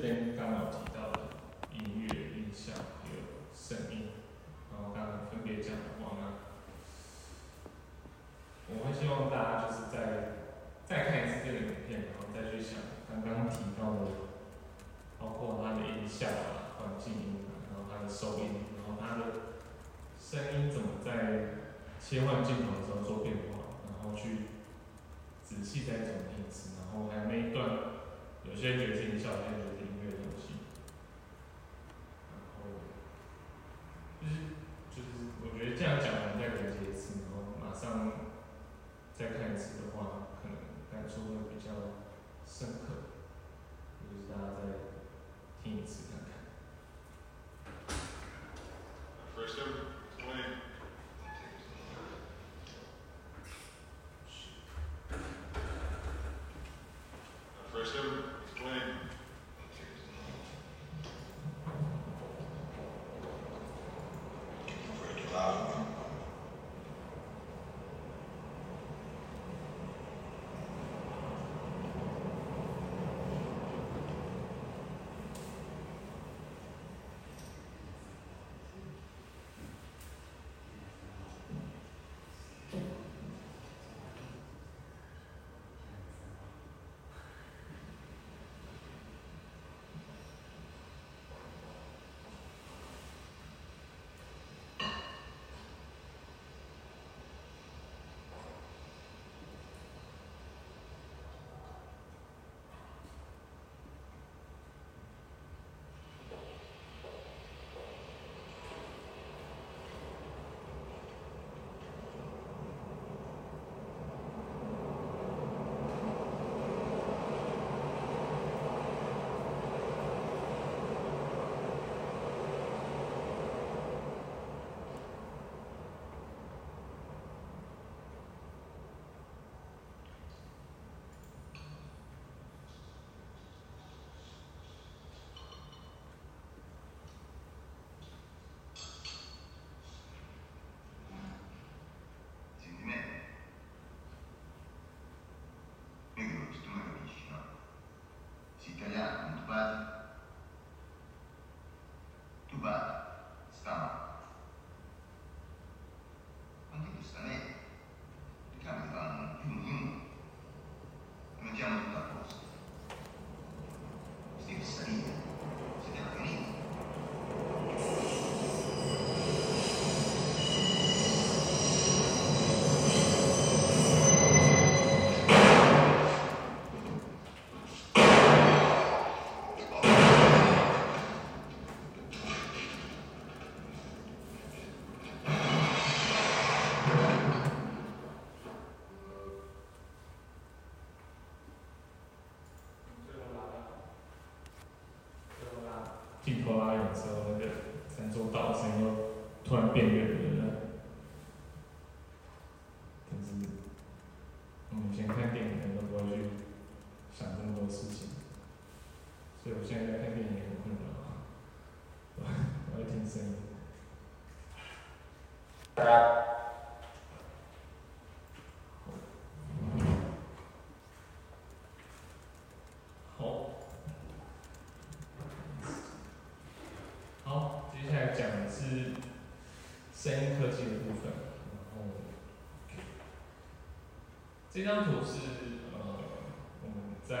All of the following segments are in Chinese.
边刚好提到的音乐、音效还有声音，然后刚刚分别讲的话呢，我会希望大家就是在再看一次这个影片，然后再去想刚刚提到的，包括它的音效啊、环境音啊，然后它的收音，然后它的声音怎么在切换镜头的时候做变化，然后去仔细再总听一次，然后还有那一段，有些人觉得是音效，有些人觉得讲的是声音科技的部分。然后这张图是呃我们在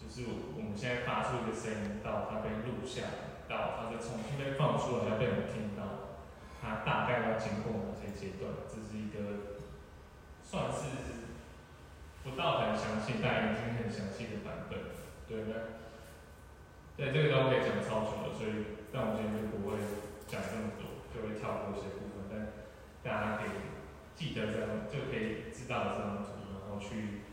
就是我们现在发出一个声音到它被录下，到它再重新被放出来，要被我们听到，它大概要经过哪些阶段？这是一个算是不到很详细，但已经很详细的版本，对不对在这个都可以讲超久了，所以但我今天就不会讲这么多，就会跳过一些部分，但大家可以记得这样，就可以知道这张图，然后去。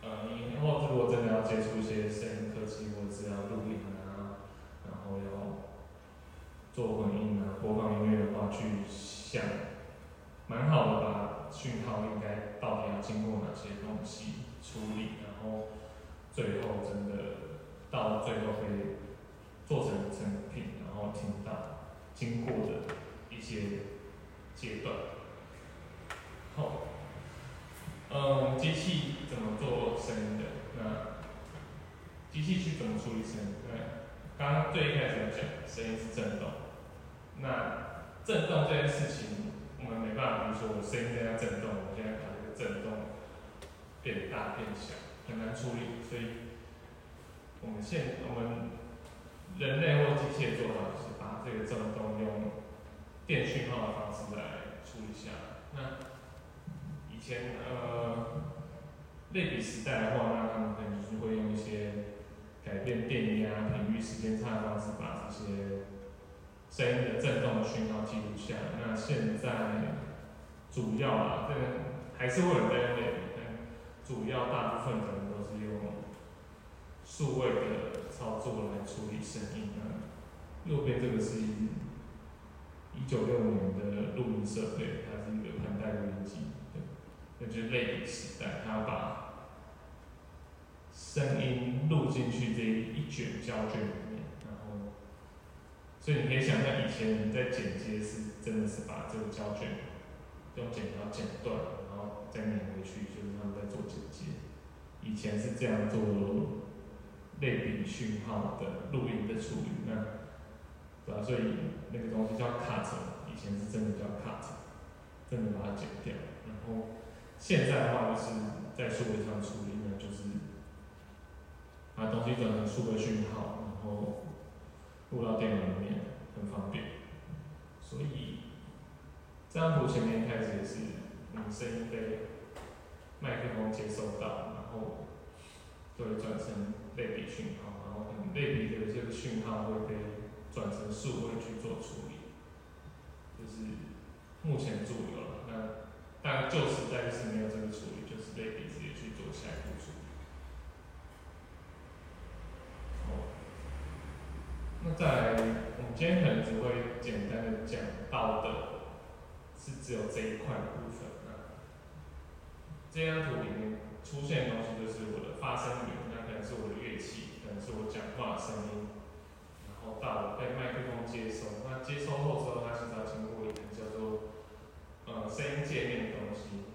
呃，以后如果真的要接触一些声音科技，或者是要录音啊，然后要做混音啊、播放音乐的话，去想，蛮好的把讯号应该到底要经过哪些东西处理，然后最后真的到最后可以做成成品，然后听到经过的一些阶段。好，嗯，机器怎么做声音的，那机器去怎么处理声音？那刚刚最一开始有讲，声音是震动，那震动这件事情，我们没办法，比如说我声音在震动，我现在把这个震动变大变小，很难处理，所以我们现我们人类或机械做法就是把这个震动用电讯号的方式来处理下。那以前呃类比时代的话，那他们可能就是会用一些改变电压、频率、时间差的方式，把这些声音的振动的讯号记录下。那现在主要啊，这个还是会有在用类比，但主要大部分可能数位的操作来处理声音。那右边这个是一九六五年的录音设备，它是一个盘带录音机，对，那就是类比时代，它把声音录进去这一卷胶卷里面，然后，所以你可以想象以前人在剪接是真的是把这个胶卷用剪刀剪断，然后再粘回去，就是他们在做剪接。以前是这样做类比讯号的录音的处理，那。对吧？所以那个东西叫 cut，以前是真的叫 cut，真的把它剪掉。然后现在的话就是在数位上处理呢，就是把东西转成数位讯号，然后录到电脑里面，很方便。所以这张图前面开始也是，你声音被麦克风接收到，然后就会转成类比讯号，然后可能类比的这个讯号会被。转成数位去做处理，就是目前主流了。那但旧时代就是没有这个处理，就是类比直接去做下一步处理。好，那再来，我们今天可能只会简单的讲到的，是只有这一块部分。那这张图里面出现的东西就是我的发声源，那可能是我的乐器，可能是我讲话的声音。然后到了被麦克风接收，那接收后之后，它其实要经过一个叫做呃声音界面的东西，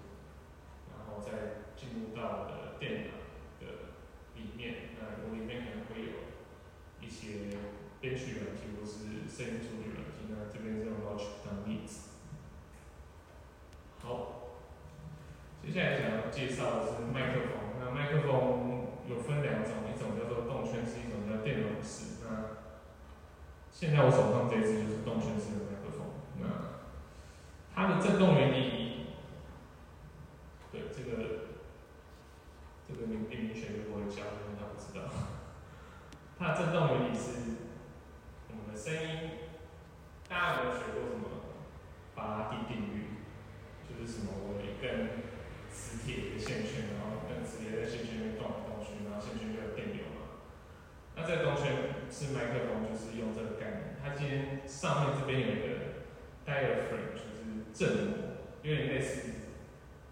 然后再进入到我的电脑的里面。那我里面可能会有一些编曲软件或是声音处理软件。那这边是用 Logic 当例子。好，接下来想要介绍的是麦克风。那麦克风有分两种，一种叫做动圈式，一种叫电容式。那现在我手上这支就是动圈式的麦克风，那它的振动原理，对这个这个明明学就不会教，因为他不知道。它的振动原理是我们的声音，大家有没有学过什么巴拉第定律？就是什么我一根磁铁的线圈，然后跟磁铁在线圈里面动来动去，然后线圈就有电流嘛。那这个动圈是麦克风，就是用这个概念。它今天上面这边有一个 diaphragm，就是振膜，有点类似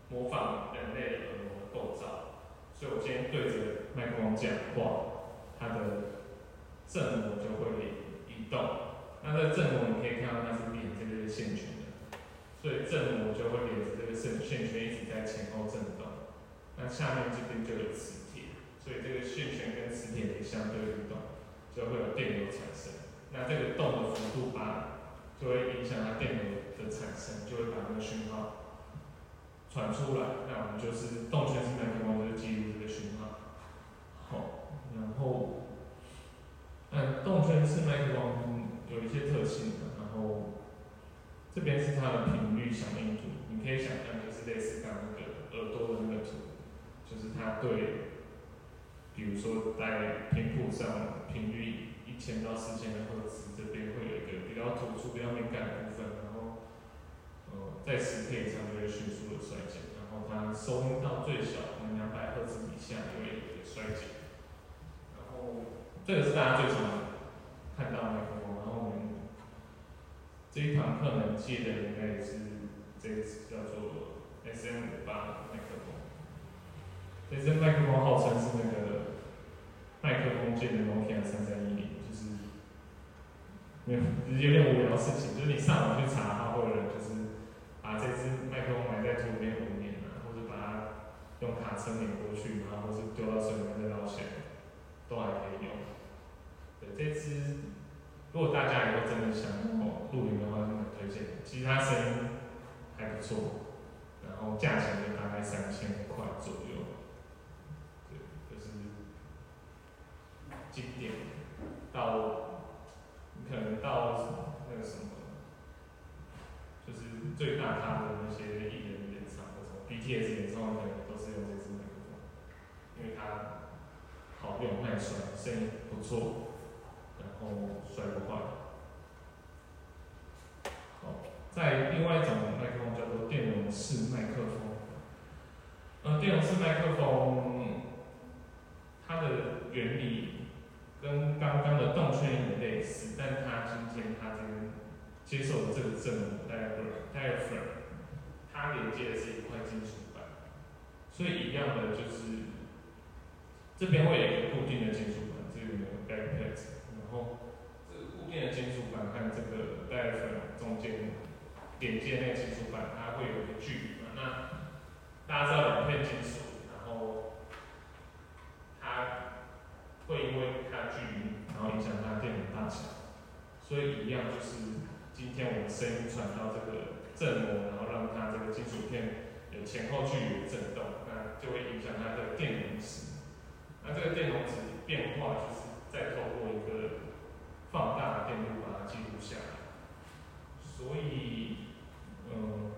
模仿人类的耳膜构造。所以我今天对着麦克风讲话，它的振膜就会移动。那这个振膜你可以看到它是连这个线圈，所以振膜就会连着这个线线圈一直在前后振动。那下面这边就有磁铁，所以这个线圈跟磁铁的相对运动，就会有电流产生。那这个动的幅度把，就会影响它电流的产生，就会把这个讯号传出来。那我们就是动圈式麦克风，就是记录这个讯号。好，然后，嗯，动圈式麦克风有一些特性，然后这边是它的频率响应图，你可以想象就是类似刚刚那个耳朵的那个图，就是它对，比如说在频谱上频率。一千到四千的赫兹，这边会有一个比较突出、比较敏感的部分，然后，呃，在十 K 以上就会迅速的衰减，然后它收音到最小，可能两百赫兹以下就会有一个衰减。然后，这个是大家最常看到的。然后我们这一堂课能接的应该也是这个叫做 SM 五八麦克风。这支麦克风号称是那个麦克风界的 Nokia 三三一零。没有，有点无聊的事情，就是你上网去查，它会有人就是把这支麦克风埋在土里面五年了，或者把它用卡卡车碾过去，然后或是丢到水里面再捞起来，都还可以用。对，这支如果大家以后真的想哦露营的话，就蛮推荐。其实它声音还不错，然后价钱就大概三千块左右。对，就是经典到你可能到那个什么，就是最大咖的那些艺人演唱或者 BTS 演唱会，可能都是用这支麦克风，因为它好用、耐摔，声音不错，然后摔不坏。好，在另外一种麦克风叫做电容式麦克风。呃，电容式麦克风它的原理跟刚刚的动圈有点类似，但它今天它这边接受的这个振膜 diaphragm diaphragm，它连接的是一块金属板，所以一样的就是这边会有一个固定的金属板，这里面有 backplate，电的金属板和这个带粉中间连接那个金属板，它会有一个距离嘛？那大家知道两片金属，然后它会因为它的距离，然后影响它电流大小，所以一样就是今天我们声音传到这个振膜，然后让它这个金属片有前后距离的振动，那就会影响它的电容值。那这个电容值变化，就是再透过一个放大的电路把它记录下来。所以，嗯。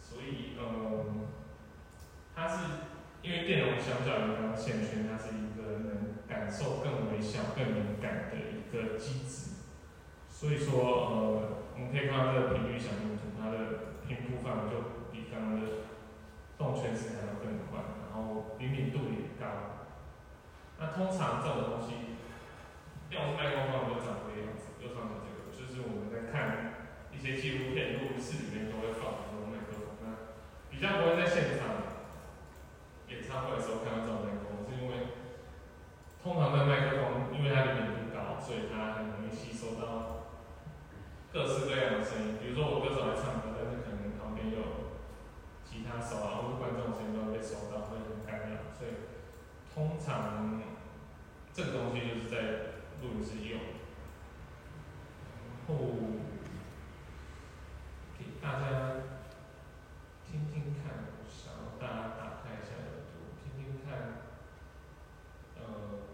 所以，嗯，它是因为电容相较于刚刚线圈，它是一个能感受更微小、更敏感的一个机制。所以说，呃，我们可以看到这个频率响应图，它的频谱范围就比刚刚的动圈式还要更宽，然后灵敏度也高。那通常这种东西，这种麦克风就长这个样子，右上角这个，就是我们在看一些纪录片、录音室里面都会放这种麦克风。那比较不会在现场演唱会的时候看到这种麦克风，是因为通常的麦克风，因为它灵敏度高，所以它很容易吸收到各式各样的声音。比如说我歌手来唱歌，但是可能旁边有吉他手啊，或者观众声音都会被收到，会很干扰。所以通常这个东西就是在录音室用，然后给大家。听听看，想要大家打开一下耳朵，听听看，呃，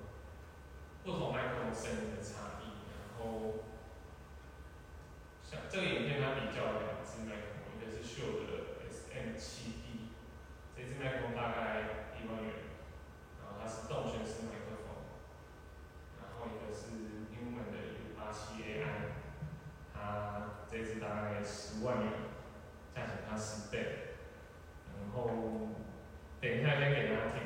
不同麦克风声音的差异。然后，像这个影片它比较两只麦克风，一个是秀的 SM7D，这只麦克风大概一万元，然后它是动圈式麦克风。然后一个是 Neumann 的 U87AI，它这次大概十万元，价钱差十倍。然后等一下先给大家听，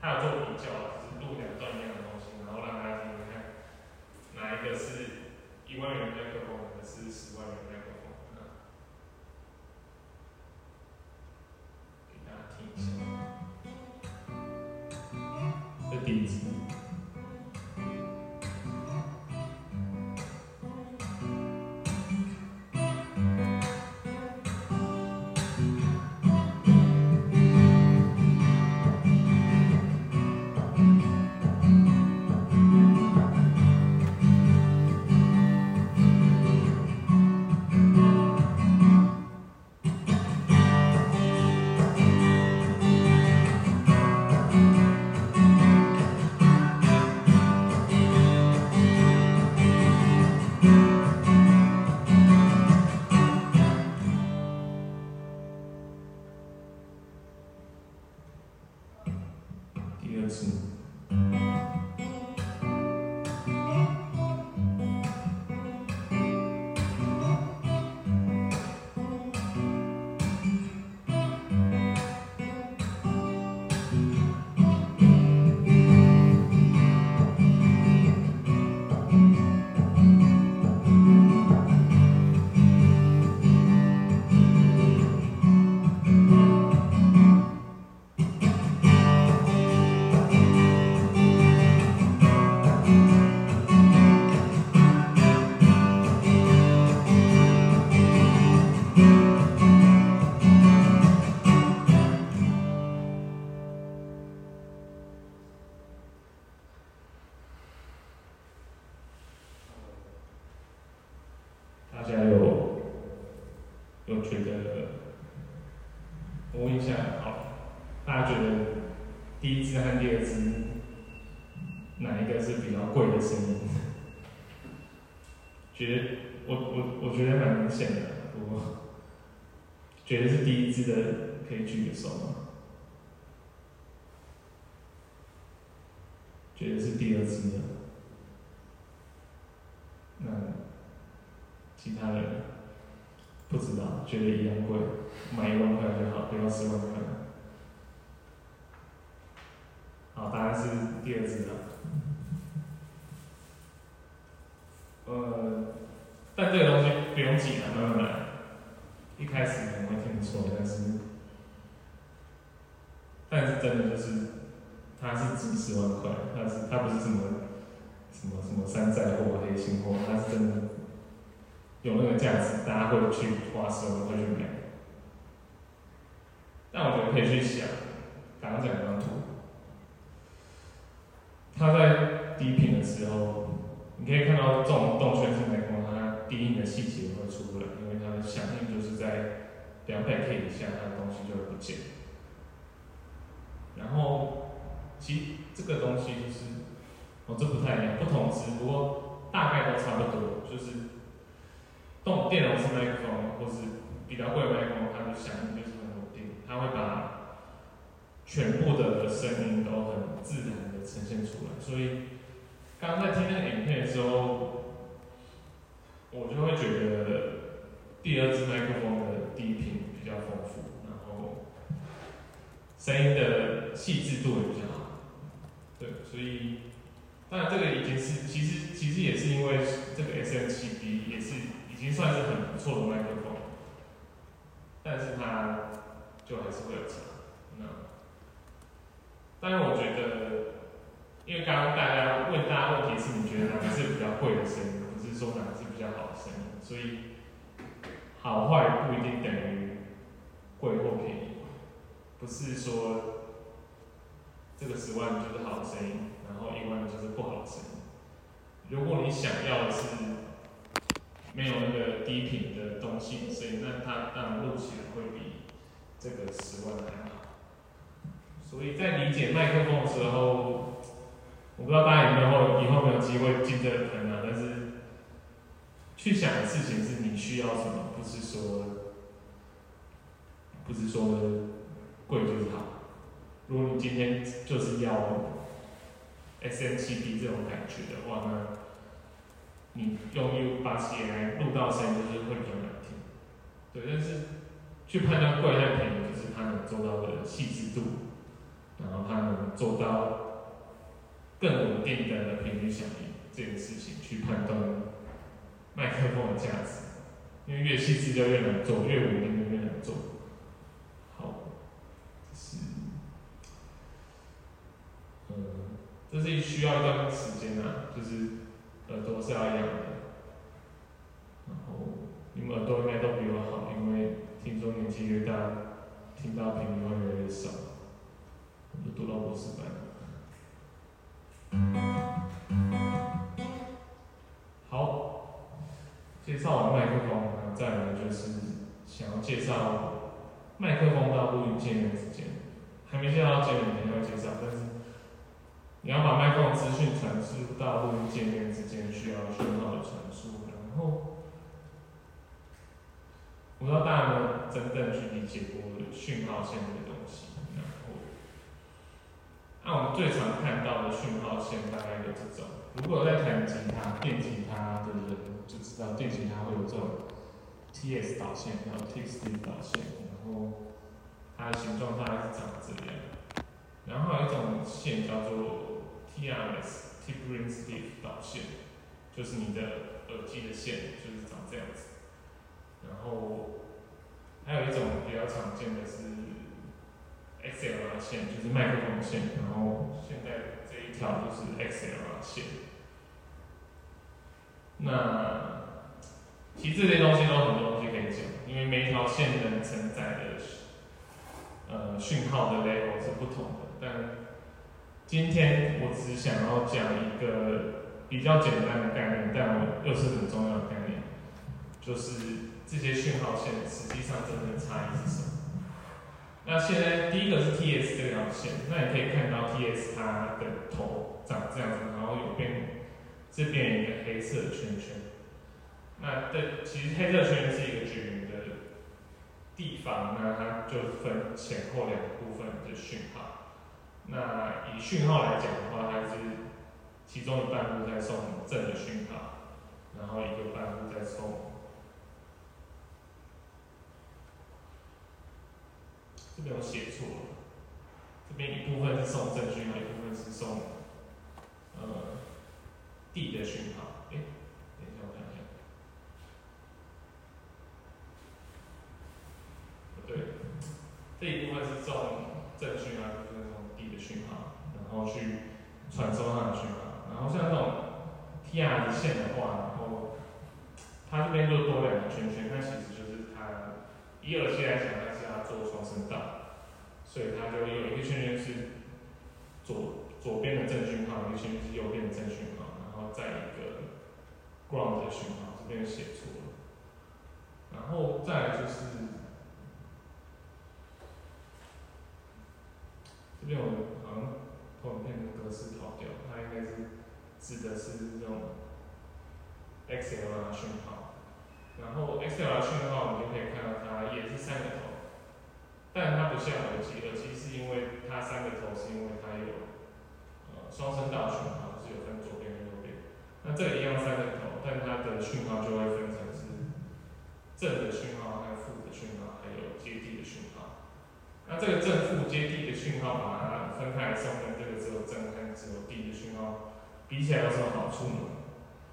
他有做比较，就是录两段一样的东西，然后让大家听听看，哪一个是一万元麦克风，哪个是十万元麦克风，给大家听一下，这第一次。觉得是第一支的，可以举个手吗？觉得是第二支的，那其他人不知道，觉得一样贵，买一万块就好，不要十万块。好，答案是第二支的。呃，但这个东西不用急了，慢慢来。一开始错，但是，但是真的就是，它是几十万块，它是它不是什么什么什么山寨货、黑心货，它是真的有那个价值，大家会去花十万块去买。但我觉得可以去想，刚刚讲那张图，它在低频的时候。你可以看到这种动圈式麦克风，它低音的细节会出来，因为它的响应就是在两百 K 以下，它的东西就会不见。然后，其实这个东西就是，哦，这不太一样，不同值，不过大概都差不多，就是动电容式麦克风或是比较贵的麦克风，它的响应就是很稳定，它会把全部的声音都很自然的呈现出来，所以。刚在听那个影片的时候，我就会觉得第二支麦克风的低频比较丰富，然后声音的细致度也比较好。对，所以当然这个已经是其实其实也是因为这个 S M 七 B 也是已经算是很不错的麦克风，但是它就还是会有差。那当然我觉得。因为刚刚大家问大家问题是，你觉得哪个是比较贵的声音，不是说哪个是比较好的声音，所以好坏不一定等于贵或便宜，不是说这个十万就是好声音，然后一万就是不好声音。如果你想要的是没有那个低频的东西所以，那它当然录起来会比这个十万还好。所以在理解麦克风的时候。我不知道大家有没有以后有没有机会进这个坑啊？但是去想的事情是你需要什么，不是说不是说贵就是好。如果你今天就是要 S N 七 B 这种感觉的话，那你用 U 八七来录到声音就是会比较难听。对，但是去判断贵还是便宜，就是它能做到的细致度，然后它能做到。更稳定的频率响应这个事情去判断麦克风的价值，因为越细致就越难做，越稳定就越难做。好，这是，嗯，这是需要一段时间啊，就是耳朵是要养的。然后你们耳朵应该都比我好，因为听说年纪越大，听到频率会越来越少。我读到博士班。想要介绍麦克风到录音界面之间，还没介绍界面，等下会介绍。但是你要把麦克风资讯传输到录音界面之间，需要讯号的传输。然后，我不知道大家有没有真正去理解过讯号线这个东西。那我们最常看到的讯号线大概有这种。如果在弹吉他、电吉他的人就知道，电吉他会有这种 T-S 导线，然后 T-S 导线，然后它的形状大概是长这样。然后还有一种线叫做 T-R-S Tip-Ring-Stiff 导线，就是你的耳机的线，就是长这样子。然后还有一种比较常见的是。XLR 线就是麦克风线，然后现在这一条就是 XLR 线。那其实这些东西都很多东西可以讲，因为每一条线能承载的呃讯号的 level 是不同的。但今天我只想要讲一个比较简单的概念，但我又是很重要的概念，就是这些讯号线实际上真正的差异是什么。那现在第一个是 TS 这条线，那你可以看到 TS 它的头长这样子，然后有变这边有一个黑色的圈圈。那这其实黑色圈是一个均匀的地方，那它就分前后两部分的讯号。那以讯号来讲的话，它是其中一半部在送正的讯号，然后一个半部在送。这边我写错了，这边一部分是送正讯号，一部分是送呃 D 的讯号。哎，等一下我看一下，不对，这一部分是送正讯号，一部分是送 D 的讯号，然后去传收它的讯号。然后像这种 TR 线的话，然后它这边就多两个圈圈，那其实就是它以耳机来讲，它是要做双声道，所以它就有一个圈圈是左左边的正讯号，一个圈圈是右边的正讯号，然后再一个 ground 的讯号，这边写错了。然后再就是这边我好像后面的格式跑掉，它应该是指的是这种 XLR 讯号。然后 XLR 讯号，你就可以看到它也是三个头，但它不像耳机，耳机是因为它三个头是因为它有呃双声道讯号，就是有分左边跟右边。那这个一样三个头，但它的讯号就会分成是正的讯号和负的讯号，还有接地的讯号。那这个正负接地的讯号，把它分开来送，跟这个只有正和只有地的讯号比起来有什么好处呢？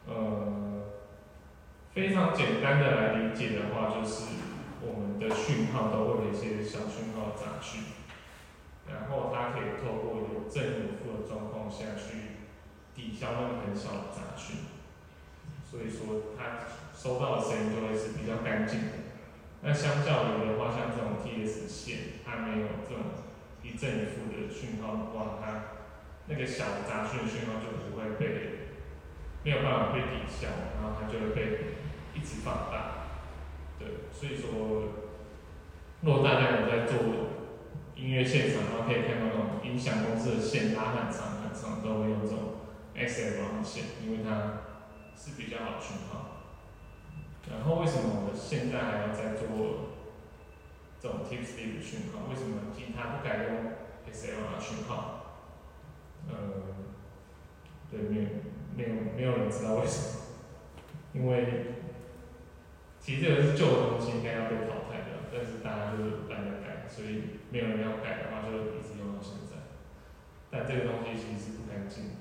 呃。非常简单的来理解的话，就是我们的讯号都会有一些小讯号杂讯，然后它可以透过有正有负的状况下去抵消那个很小的杂讯，所以说它收到的声音就会是比较干净的。那相较于的话，像这种 TS 线，它没有这种一正一负的讯号的话，它那个小的杂讯讯号就不会被没有办法被抵消，然后它就会被。一直放大，对，所以说，若大家有在做音乐现场，然后可以看到那种音响公司的线拉很长很长，都会用这种 XLR 线，因为它是比较好讯号。然后为什么我现在还要再做这种 Tip Sleep 讯号？为什么其他不改用 SLR 讯号？呃，对，没有没有没有人知道为什么，因为。其实这个是旧的东西，应该要被淘汰的，但是大家就是懒得改，所以没有人要改的话，就一直用到现在。但这个东西其实是不干净的，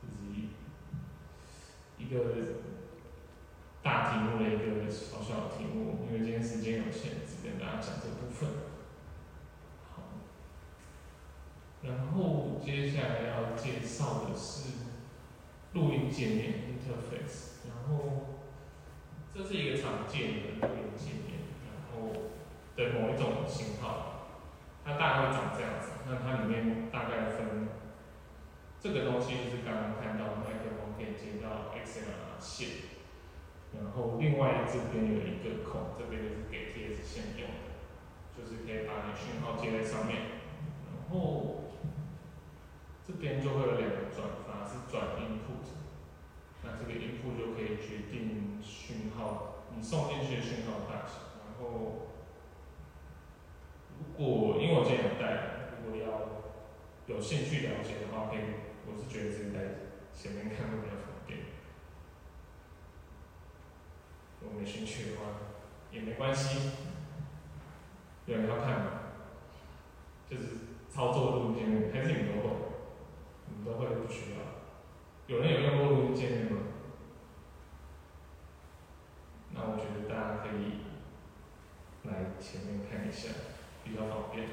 就是一个大题目的一个小小的题目，因为今天时间有限，只跟大家讲这部分。好，然后接下来要介绍的是录音界面 （interface），然后。这是一个常见的录音界面，然后的某一种型号，它大概会长这样子。那它里面大概分，这个东西就是刚刚看到麦克风可以接到 XLR 线，然后另外这边有一个孔，这边就是给 TS 线用的，就是可以把你讯号接在上面。然后这边就会有两个转发，是转 input。那这个音库就可以决定讯号，你送进去的讯号大小。然后，如果因为我今天有带，如果要有兴趣了解的话，可以，我是觉得自己在前面看会比较方便。如果没兴趣的话，也没关系。有人要看吗？就是操作录音界面，还是你们都会？你们都会不需要？有人有用过录音界面吗？那我觉得大家可以来前面看一下，比较方便。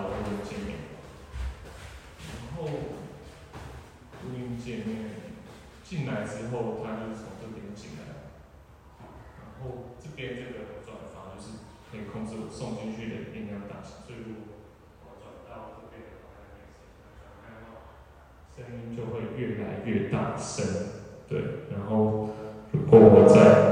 录音界面，然后录音界面进来之后，它就是从这边进来，然后这边这个转发就是可以控制我送进去的音量大小，所以如果我转到这边，声音就会越来越大声，对，然后如果我在。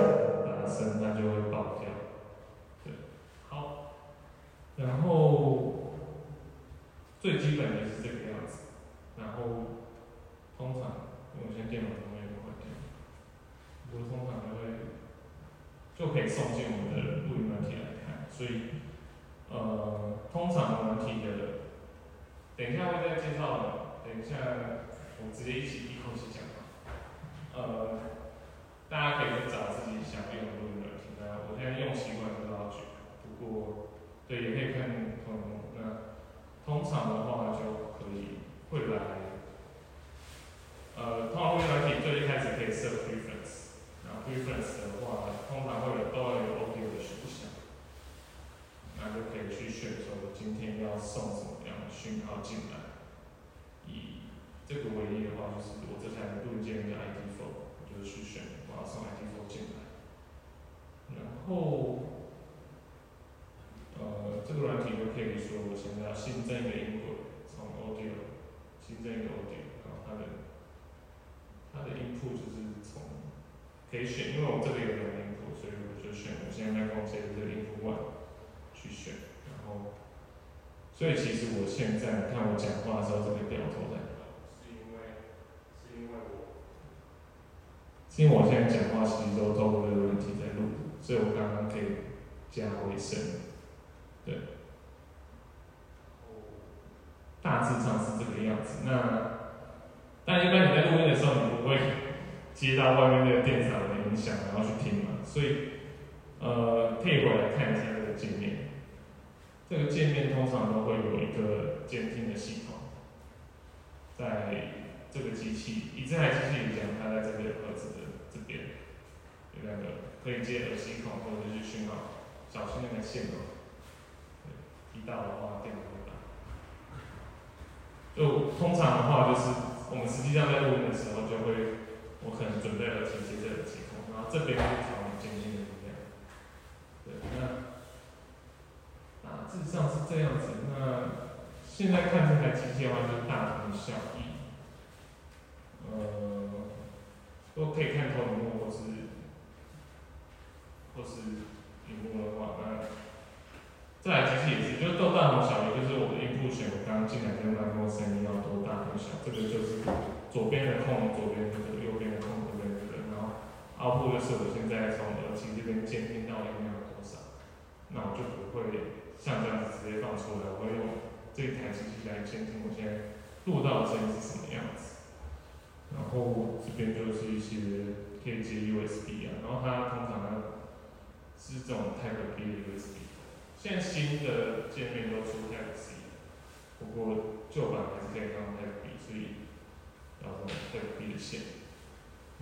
以选，因为我这里有两个 input，所以我就选我现在麦克风接的这个音轨 one 去选，然后，所以其实我现在你看我讲话的时候，这个表头在，是因为是因为我，是因为我现在讲话其实都透过这个问题在录，所以我刚刚可以加回声，对，大致上是这个样子，那。但一般你在录音的时候，你不会接到外面那个电嗓的音响，然后去听嘛。所以，呃，可以回来看一下这个界面。这个界面通常都会有一个监听的系统，在这个机器，以这台机器来讲，它在这个盒子的这边有两个可以接耳机孔或者是讯号，小心那个线哦。提到的话，电脑会打。就通常的话，就是。我们实际上在录音的时候，就会我可能准备耳机接这耳机，这边是调监听的音量。对，那大致上是这样子。那现在看这台机器的话，就是大同小异。呃，都可以看投影幕或是或是屏幕的话，那这台机器也是，就是都大同小异，就是我的音部选我刚进来跟麦克声音要多大多小，这个就是。左边的控，左边这个，右边的控，后就是我现在从耳机这边监听到音量多少，那我就不会像这样子直接放出来，我会用这台机器来监听我现在录到的声音是什么样子。然后这边就是一些可以接 USB 啊，然后它通常呢是这种 Type B 的 USB。现在新的界面都出 Type C，不过旧版还是可以用 Type B，所以。然后会有 B 的线，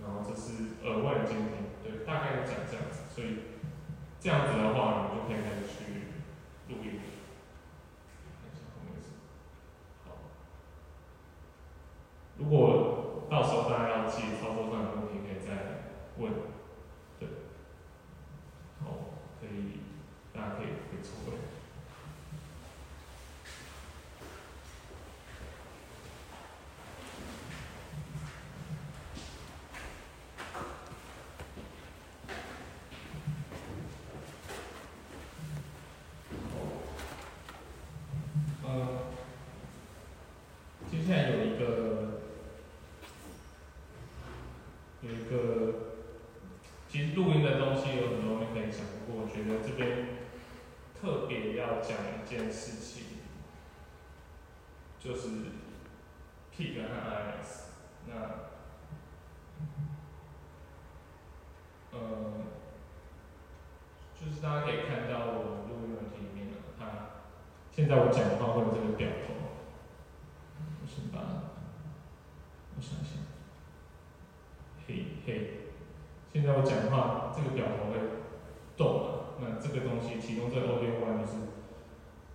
然后这是额外的监听，对，大概是讲这样子，所以这样子的话，我们就可以开始去录音。看一下后面是，好，如果到时候大家要记操作上的问题，可以再问，对，好，可以，大家可以可以抽是大家可以看到我录音问。现在我讲话会有这个表头，我先把，我想想，嘿嘿，现在我讲话这个表头会动了？那这个东西提供这个 audio one 就是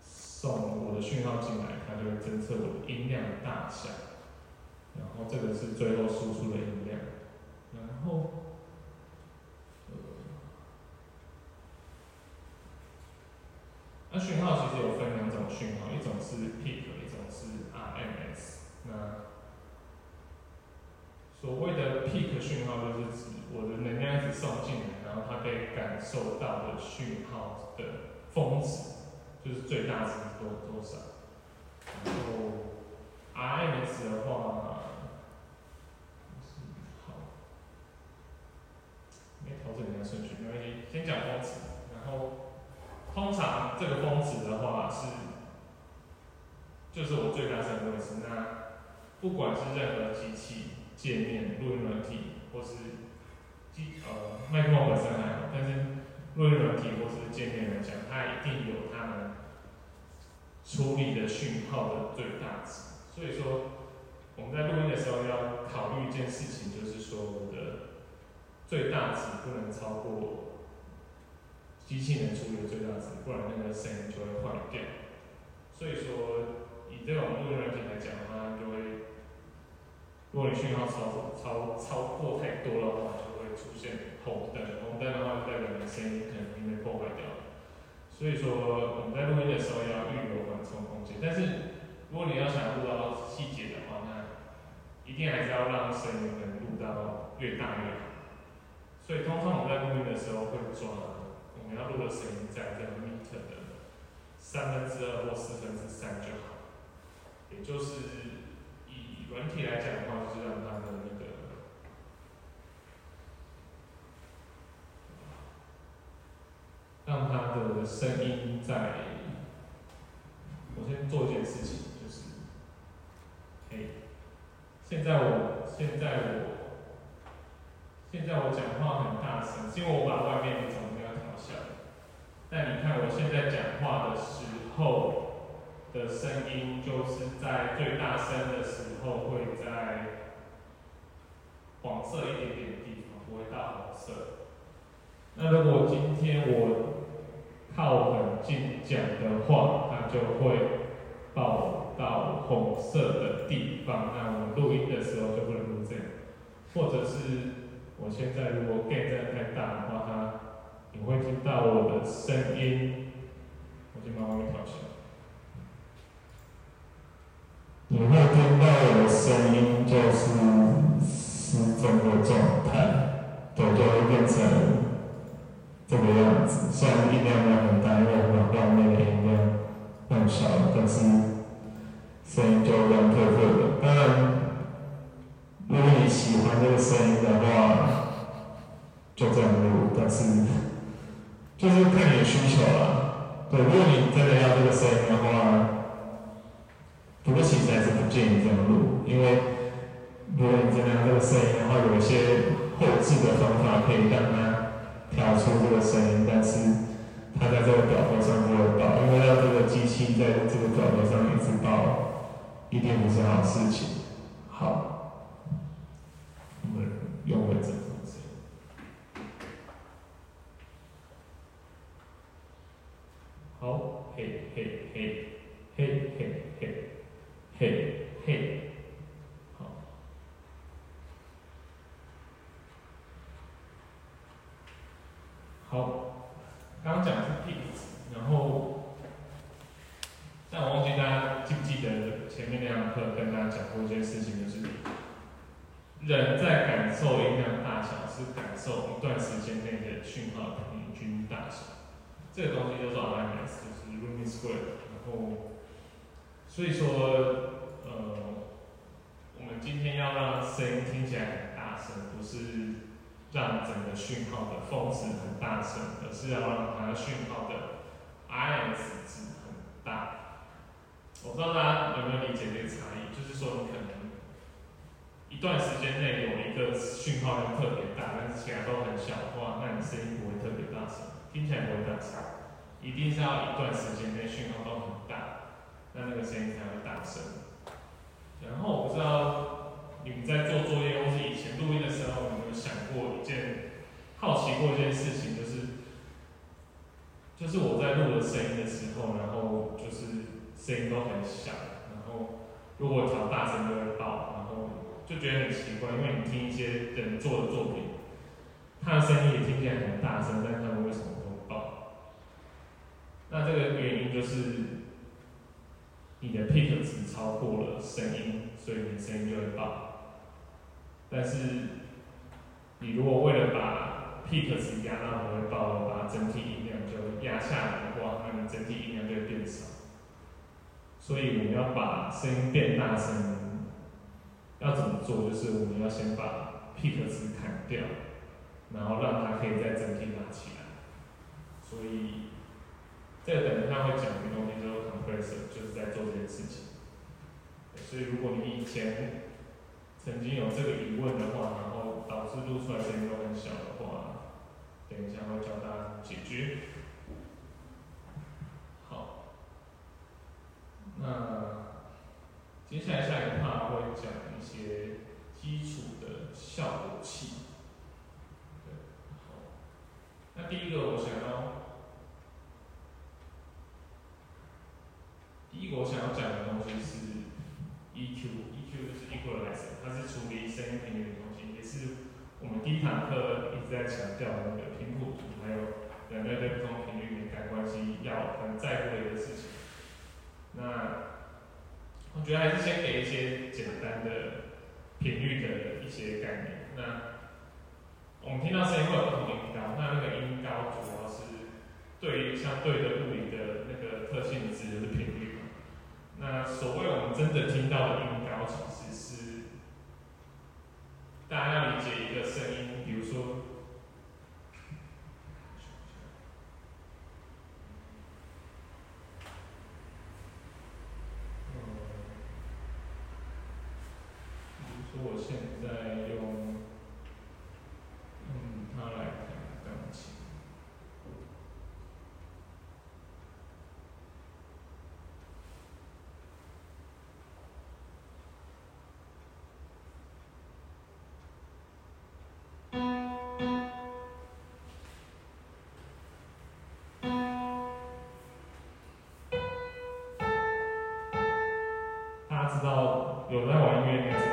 送我的讯号进来，它就会侦测我的音量的大小，然后这个是最后输出的音量，然后，呃，那讯号其实有分两种讯号，一种是 peak，一种是 RMS。那所谓的 peak 讯号就是指我的能量一直送进来，然后它被感受到的讯号的峰值，就是最大值多多少。然后 RMS 的话，好，没调整一下顺序，没关系，先讲峰值。然后通常这个峰值的话是，就是我最大声的位置。那不管是任何机器、界面、录音软体，或是机呃麦克风本身还好，但是录音软体或是界面来讲，它一定有它们处理的讯号的最大值。所以说，我们在录音的时候要考虑一件事情，就是说我的最大值不能超过机器能处理的最大值，不然那个声音就会坏掉。所以说，以这种录音软体来讲的话，就会，如果你讯号超超超过太多的话，就会出现红灯。红灯的话，就代表你的声音可能已经被破坏掉了。所以说，我们在录音的时候要预留缓冲空间，但是。如果你要想录到细节的话，那一定还是要让声音能录到越大越好。所以通常我们在录音的时候会抓我们要录的声音在这个 meter 的三分之二或四分之三就好。也就是以软体来讲的话，就是让它的那个，让它的声音在，我先做一件事情。就是，可以现在我，现在我，现在我讲话很大声，是因为我把外面的总量调小。但你看我现在讲话的时候的声音，就是在最大声的时候会在黄色一点点的地方，不会到红色。那如果今天我靠很近讲的话，它就会爆。到红色的地方，那我录音的时候就不能录这样，或者是我现在如果 gain 真的太大的话，它你会听到我的声音，我先把外面调小，你会听到我的声音就是失真的状态，对，就会变成这个样子，虽然音量没有很大，因为我们外面的音量很小，但是。声音就亮特特的。当然，如果你喜欢这个声音的话，就这样录。但是，就是看你的需求了。对，如果你真的要这个声音的话，不过其实还是不建议这样录，因为如果你真的要这个声音的话，有一些后置的方法可以让它调出这个声音，但是它在这个表格上不会报，因为要这个机器在这个表格上一直报。一定不是好事情。好，我们用回这个字。好，嘿嘿嘿，嘿嘿嘿，嘿，好。好，刚刚讲的是 p 然后，但我忘记大家记不记得。前面那堂课跟大家讲过一件事情，就是人在感受音量大小是感受一段时间内的讯号平均大小，这个东西叫做 RMS，就是 Room Square。然后，所以说，呃，我们今天要让声音听起来很大声，不是让整个讯号的峰值很大声，而是要让它讯号的 RMS 值很大。我不知道大家有没有理解这个差异，就是说你可能一段时间内有一个讯号量特别大，但是其他都很小的话，那你声音不会特别大声，听起来不会大声。一定是要一段时间内讯号都很大，那那个声音才会大声。然后我不知道你们在做作业或是以前录音的时候，有没有想过一件好奇过一件事情，就是就是我在录的声音的时候，然后就是。声音都很小，然后如果调大声就会爆，然后就觉得很奇怪，因为你听一些人做的作品，他的声音也听起来很大声，但是他们为什么都爆？那这个原因就是你的 peak 值超过了声音，所以你的声音就会爆。但是你如果为了把 peak 值压到不会爆，把整体音量就压下来的话，那你整体音量就会变少。所以我们要把声音变大声，要怎么做？就是我们要先把 peak 值砍掉，然后让它可以在整体拉起来。所以这个等一下会讲的东西叫做 compressor，就是在做这件事情。所以如果你以前曾经有这个疑问的话，然后导致录出来声音都很小的话，等一下会教大家解决。好，那接下来下一个话会讲一些基础的效果器。对，好，那第一个我想要，第一我想要讲的东西是 EQ，EQ 就是 equalizer，它是处理声音频率的东西，也是我们第一堂课一直在强调的那个频谱图，还有人类对不同频率敏感关系要很在乎的一个事情。那我觉得还是先给一些简单的频率的一些概念。那我们听到声音会有不同音高，那那个音高主要是对相对的物理的那个特性值就是频率。那所谓我们真的听到的音高，其实是大家要理解一个声音，比如说。有在玩音乐，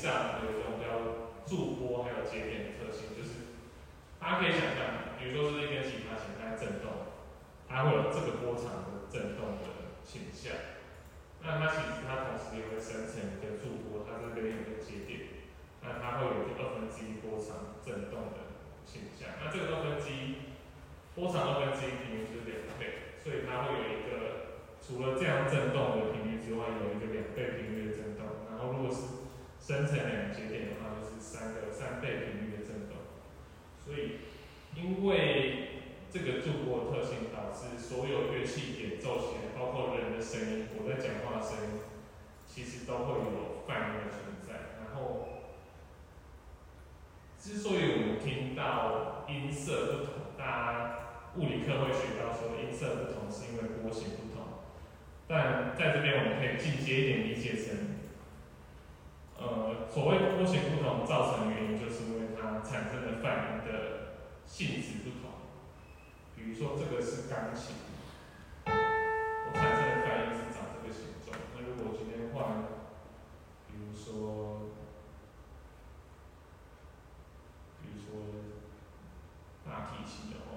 上有一种叫驻波还有节点的特性，就是大家可以想象，比如说是一根吉他弦在振动，它会有这个波长的振动的倾向。那它其实它同时也会生成一个驻波，它这边有个节点，那它会有一个二分之一波长振动的倾向。那这个二分之一波长二分之一频率是两倍，所以它会有一个除了这样振动的频率之外，有一个两倍频率的振动。然后如果是生成两个节点的话，就是三个三倍频率的振动。所以因为这个驻波特性导致所有乐器演奏起来，包括人的声音，我在讲话的声音，其实都会有泛音的存在。然后，之所以我们听到音色不同，大家物理课会学到说音色不同是因为波形不同。但在这边我们可以进阶一点理解成，呃，所谓波形不同造成的原因，就是因为它产生的泛音的性质不同。比如说这个是钢琴，我产生的泛音是长这个形状。那如果我今天换，比如说，比如说大提琴的话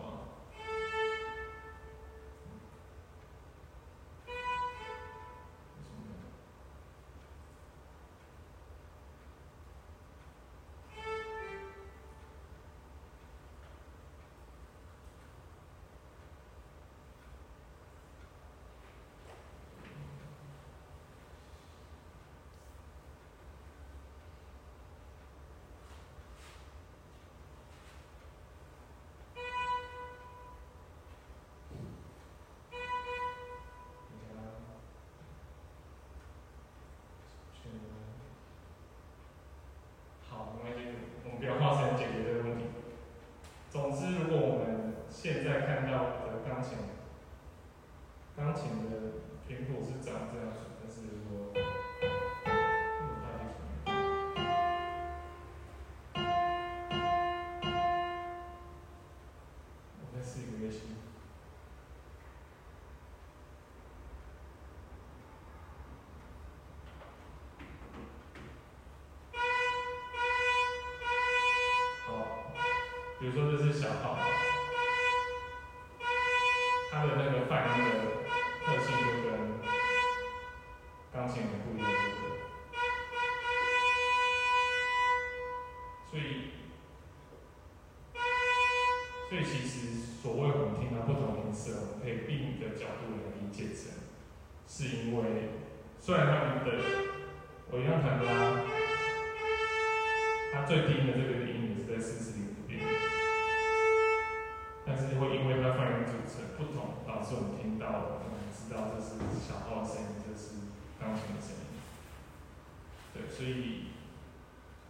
比如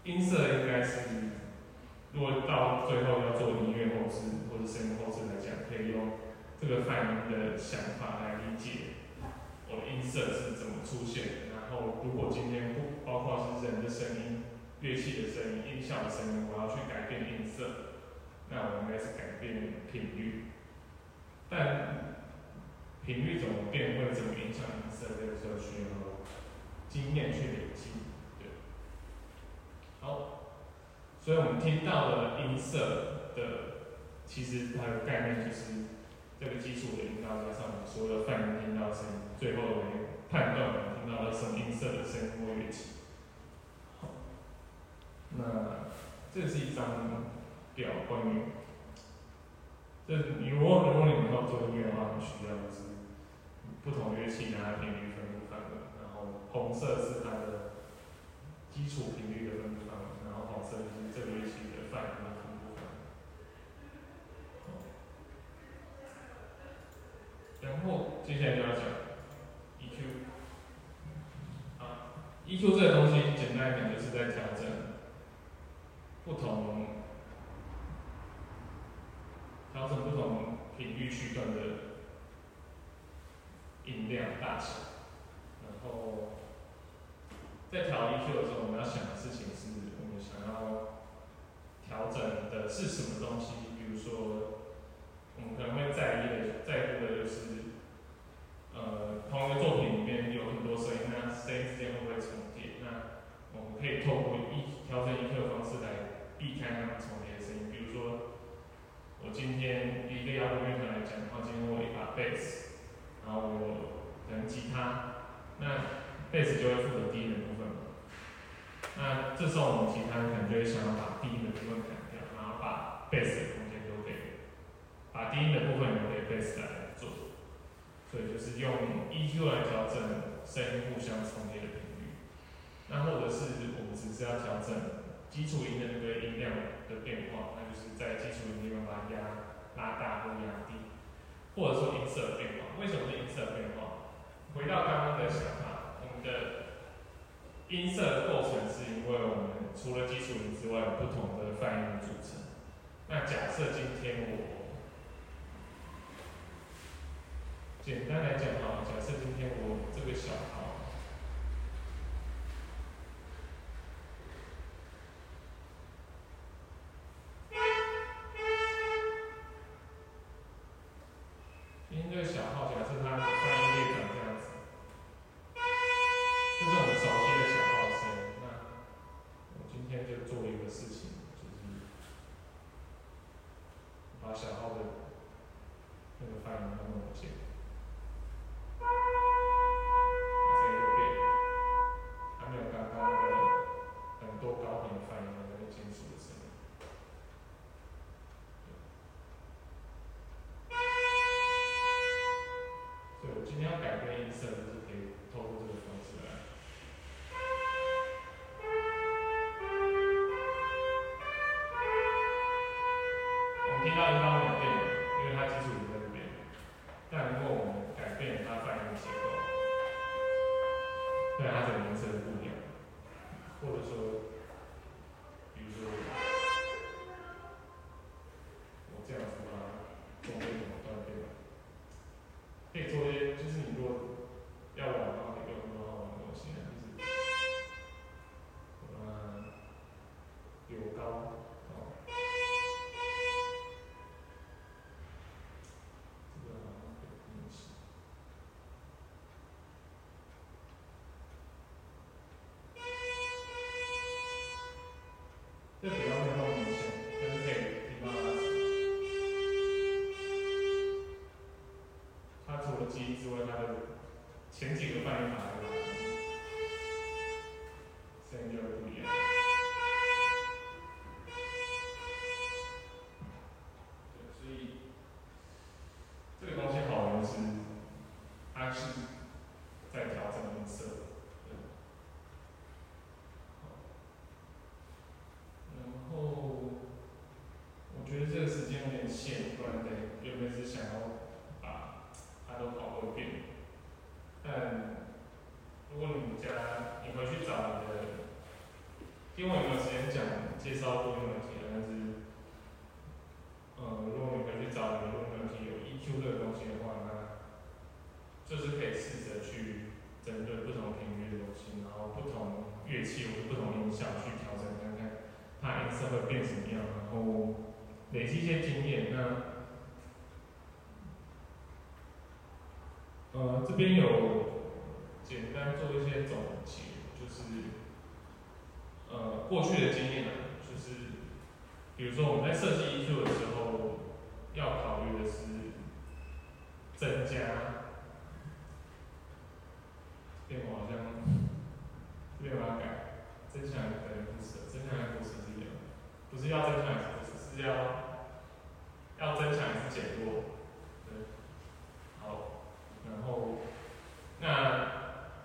音色应该是，如果到最后要做音乐后置或者声音后置来讲，可以用这个泛音的想法来理解我的音色是怎么出现。然后，如果今天不包括是人的声音、乐器的声音、音效的声音，我要去改变音色，那我应该是改变频率。但频率怎么变，会怎么影响音色，这个时候需要经验去累积。好，所以我们听到的音色的，其实它的概念就是这个基础的音高加上我们所有的泛音听到声音，最后为判断我们听到的什么音色的声音或乐器。好，那这是一张表，关于，这你如果如果你们要做音乐的话，你需要就是不同乐器它的频率分布范围，然后红色是它的基础频率的分布范围，然后黄色就是这个乐器的泛音的分布范围。然后接下来就要讲 EQ。啊，EQ 这个东西简单一点就是在调整不同调整不同频率区段的音量大小，然后在调 EQ 的时候，我们要想的事情是想要调整的是什么东西，比如说我们可能会在意的在乎的就是，呃，同一个作品里面有很多声音，那声音之间会不会重叠？那我们可以透过一调整 EQ 的方式来避开它们重叠的声音，比如说我今天一个摇滚乐团来讲的话，今天我一把贝斯，然后我弹吉他，那贝斯就会负责低音的部分。那这时候我们其他人可能就会想要把低音的部分砍掉，然后把贝斯的空间留给，把低音的部分留给贝斯来做。所以就是用 EQ 来调整声音互相重叠的频率。那或者是我们只是要调整基础音的那个音量的变化，那就是在基础音地方把它压拉大或压低，或者说音色的变化。为什么是音色变化？回到刚刚的想法，我们的音色的构成是因为我们除了基础音之外，有不同的泛音组成。那假设今天我简单来讲哈，假设今天我这个小号，今天这个小对这边有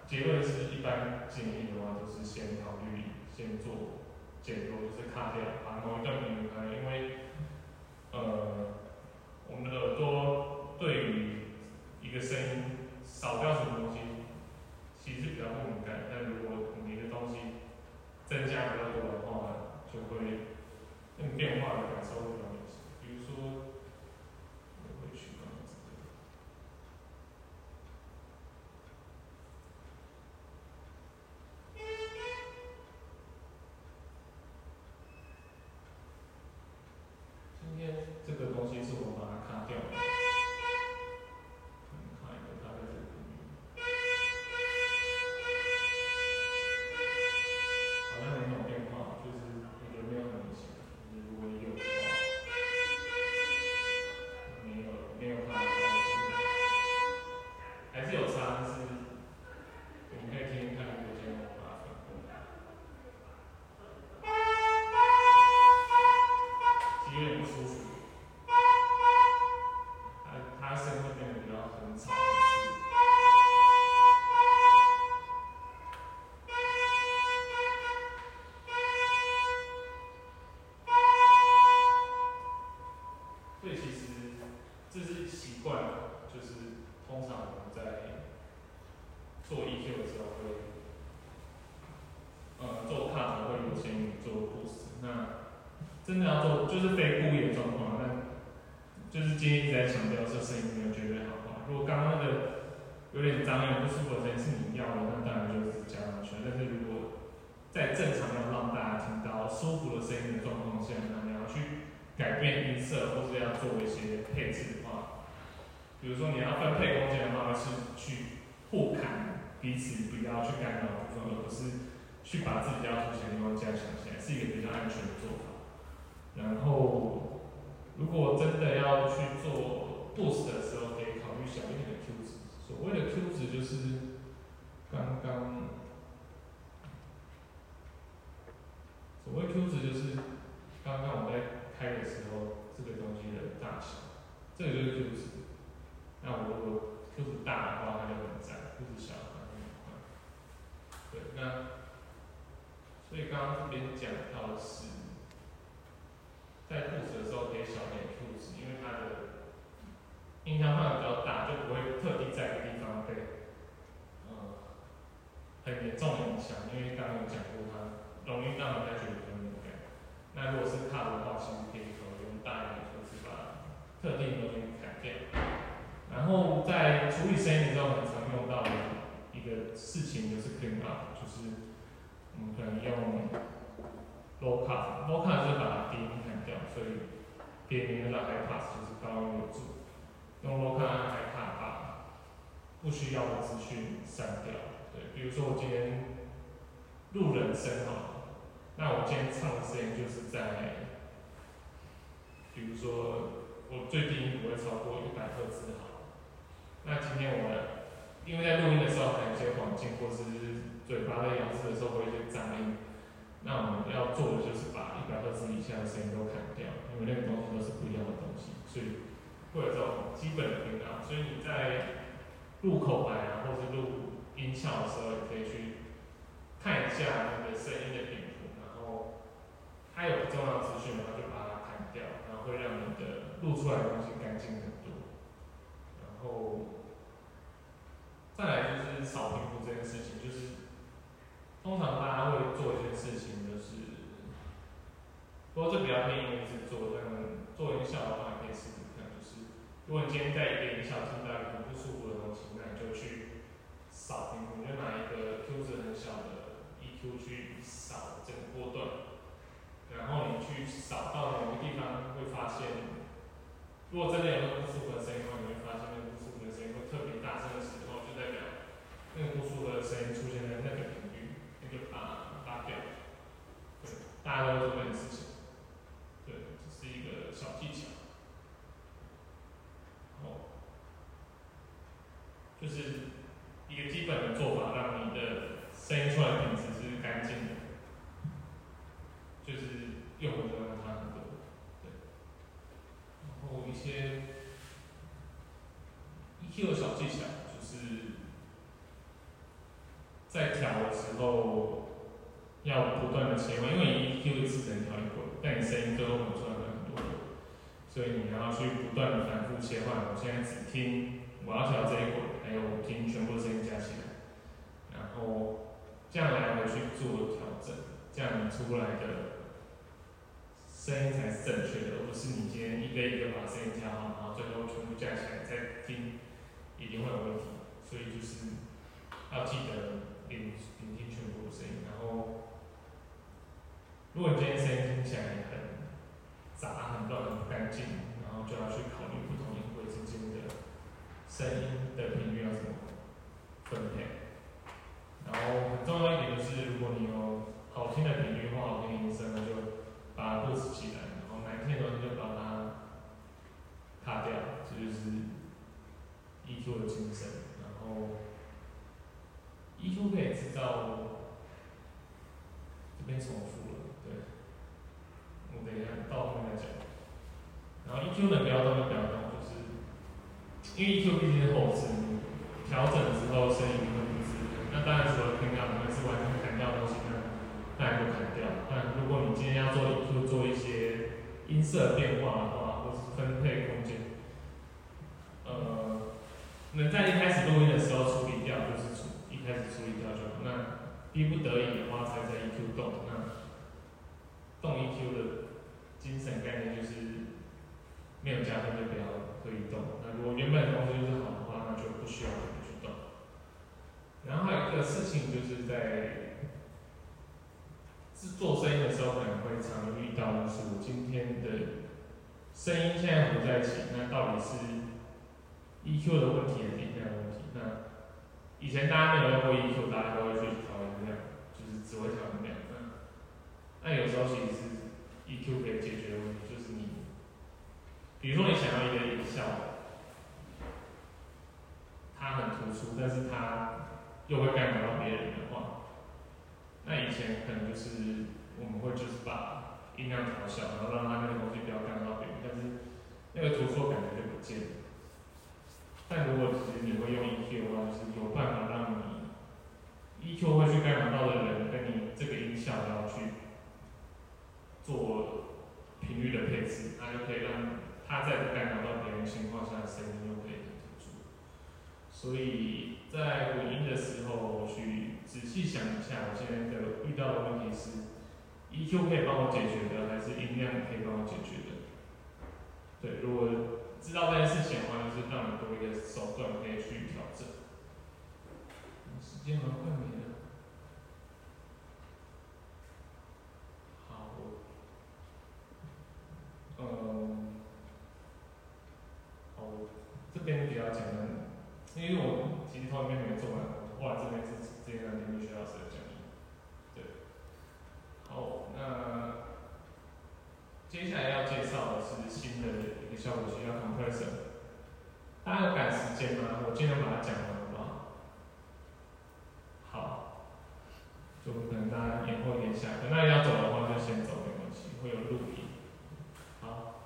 结论是一般建议的话，就是先考虑先做减弱，就是卡掉，然后叫你们因为。真，就是北 religions 处理声音的时候很常用到的一个事情就是 clean up，就是我们可能用 low cut，low cut 是把低音砍掉，所以别人的 high pass 就是高音有助，用 low cut 和 high 把不需要的资讯删掉。对，比如说我今天录人声哈，那我今天唱的声音就是在，比如说我最低音不会超过一百赫兹哈。那今天我们因为在录音的时候还有一些环境或是嘴巴的咬字的时候会有一些杂音那我们要做的就是把一百二十以下的声音都砍掉。因为那个东西都是不一样的东西所以会有这种基本的频道所以你在录口白啊或是录音效的时候也可以去看一下那个声音的点然后它有重要资讯的话就把它砍掉然后会让你的录出来的东西干净很多。然后再来就是扫屏幕这件事情，就是通常大家会做一件事情，就是不过这比较偏音制作，但做音效的话可以试试看，就是如果你今天在一个音效听到一个很不舒服的东西，那你就去扫屏幕，就拿一个 Q 值很小的 EQ 去扫整个波段，然后你去扫到某个地方，会发现，如果真的有那个不舒服的声音的话，你会发现那个不舒服的声音会特别大声的时候，那个不舒服的声音出现在那个频率，那就把它拔掉。对，大家都做这件事情。对，这是一个小技巧。哦，就是一个基本的做法，让你的声音出来的品质是干净的，就是用的都让它很多，对。然后一些 EQ 的小技巧，就是在调的时候要不断的切换，因为你 EQ 一次只能调一回，但你声音最后可能出来很多，所以你要去不断的反复切换。我现在只听我要调这一回，还有听全部的声音加起来，然后这样来回去做调整，这样你出来的声音才是正确的，而不是你今天一个一个把声音调好，然后最后全部加起来再听，一定会有问题。所以就是要记得聆聆听全部的声音，然后如果你今天声音听起来很杂、很乱、很不干净，然后就要去考虑不同音轨之间的声音的频率要怎么分配。然后很重要一点就是，如果你有好听的频率或好听的音色，那就把它布置起来，然后难听的东西就把它卡掉，这就是 EQ 的精神。然后 EQ 可以制造，这边重复了，等一下到后面再讲。然后 EQ 的标动就标动，就是因为 EQ 毕竟是后置，你调整之后声音会不自然。那当然除了平调，可能是完全砍掉的东西，那当然就砍掉。但如果你今天要做 EQ 做一些音色变化的话，或是分配空间，呃，能在一开始录音的时候处理掉，就是处一开始处理掉就好。那逼不得已的话，才在 EQ 动。那动 EQ 的精神概念就是没有加分就不要刻意动。那如果原本的东西就是好的话，那就不需要特别去动。然后还有一个事情就是在制作声音的时候，可能会常遇到，就是我今天的声音现在合在一起，那到底是 EQ 的问题还是音量的问题？那以前大家没有用过 EQ，大家都会去调音量，就是只会调音量。那那有时候其实是 EQ 可以解决的问题，就是你，比如说你想要一个音效，它很突出，但是它又会干扰到别人的话，那以前可能就是我们会就是把音量调小，然后让它那个东西不要干扰到别人，但是那个突出感觉就不见了。但如果其实你会用 EQ 的话，就是有办法让你 EQ 会去干扰到的人跟你这个音效要去做频率的配置，那就可以让它在不干扰到别人情况下，声音又可以很突出。所以在混音的时候，我去仔细想一下，我现在的遇到的问题是 EQ 可以帮我解决的，还是音量可以帮我解决的？对，如果知道这件事情的话，就是让你多一个手段可以去调整。时间好像快没了。好，嗯，好，这边比较简单，因为我其实后面没做完，我后来这边是直接让林律学老师讲。对，好，那接下来要介绍的是新的一个效果器，叫 compressor。大家有赶时间吗？我尽量把它讲完，好不好？好，就可能大家延后一点下课。那要走的话就先走，没关系，会有录音。好，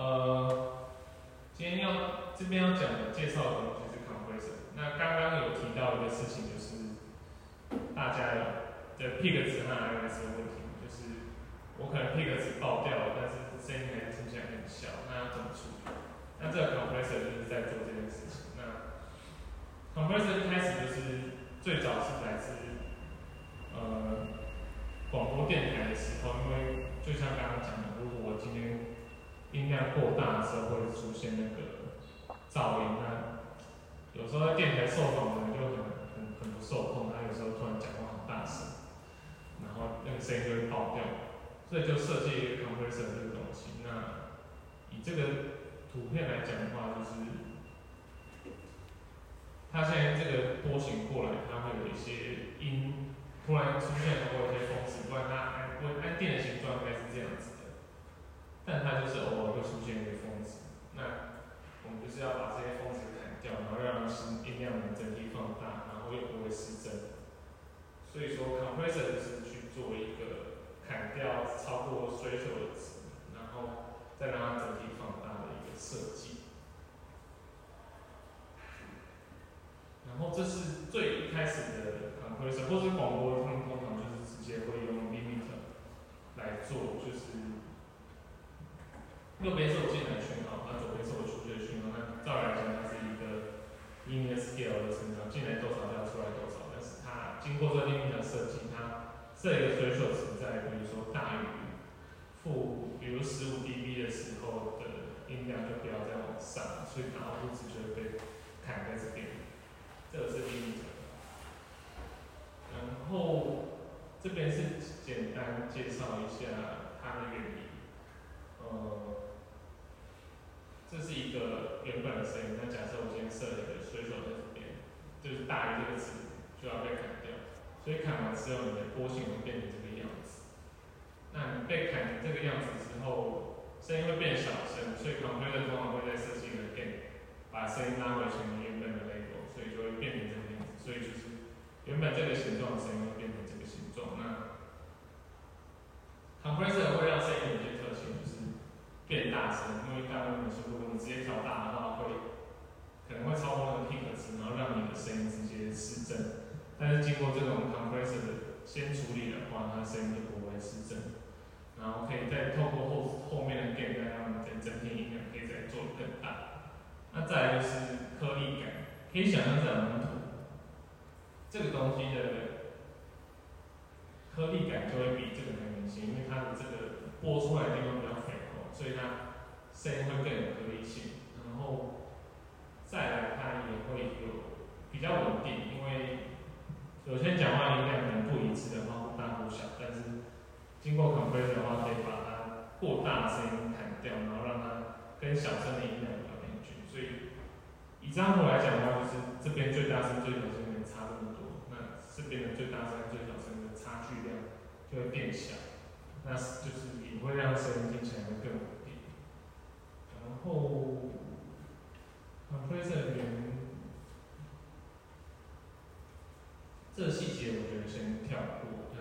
呃，今天要这边要讲的介绍的东西是 compressor。那刚刚有提到一个事情，就是大家的 pick 值和 RMS 的问题，就是我可能 pick 值爆掉了，但是声声音还是听起来很小，那要怎么处理？那这个 compressor 就是在做这件事情。那 compressor 一开始就是最早是来自呃广播电台的时候，因为就像刚刚讲的，如果我今天在过大的时候，会出现那个噪音。那有时候在电台受访的人就很很很不受控，他有时候突然讲话很大声，然后那个声音就会爆掉，所以就设计一个 compressor 这个东西。那以这个图片来讲的话，就是它现在这个波形过来，它会有一些音突然出现，或者一些风势，不然它按不按电的形状应该是这样子，但它就是偶尔会出现一些峰值。那我们就是要把这些峰值砍掉，然后让音音量能整体放大，然后又不会失真。所以说，compressor 就是去做一个砍掉超过需求的值，然后再让它整体放大的一个设计。然后这是最一开始的 compressor，或是广播，他们通常就是直接会用 limiter 来做，就是右边是我进来的讯号，那左边是我出去的讯号。那照理来讲，它是一个 linear scale 的成长，进来多少就要出来多少。但是它经过这 limiter 设计，它设一个追求值在，比如说大于负，比如十五 dB 的时候的音量就不要再往上，所以它物质就会被砍在这边。这个是第一层，然后这边是简单介绍一下它的原理。呃，这是一个原本的声音，那假设我今天设了一个水手在这边，就是大于这个值就要被砍掉，所以砍完之后你的波形会变成这个样子。那你被砍成这个样子之后，声音会变小声，所以 computer 通常会在设计的 gain 把声音拉回去原本的 level。所以就会变成这个样子，所以就是原本这个形状的声音会变成这个形状。那 compressor 会让声音有些，变大声。因为刚刚你说，如果你直接调大的话，会可能会超过那个 peak 值，然后让你的声音直接失真。但是经过这种 compressor 的先处理的话，它声音就不会失真。然后可以再透过后后面的 gain 再让你的整体音量可以再做更大。那再来就是颗粒感。可以想象这两张图，这个东西的颗粒感就会比这个还明显，因为它的这个播出来的地方比较，所以它声音会更有颗粒性。然后再来，它也会有比较稳定，因为有些讲话音量可能不一致的话，忽大忽小，但是经过 compress 的话，可以把它过大声音砍掉，然后让它跟小声的音量比较平均，所以。以这张图来讲的话，就是这边最大声、最小声能差这么多，那这边的最大声、最小声的差距量就会变小，那就是也会让声音听起来会更稳定。然后，compressor 边这细节我觉得先跳过，但，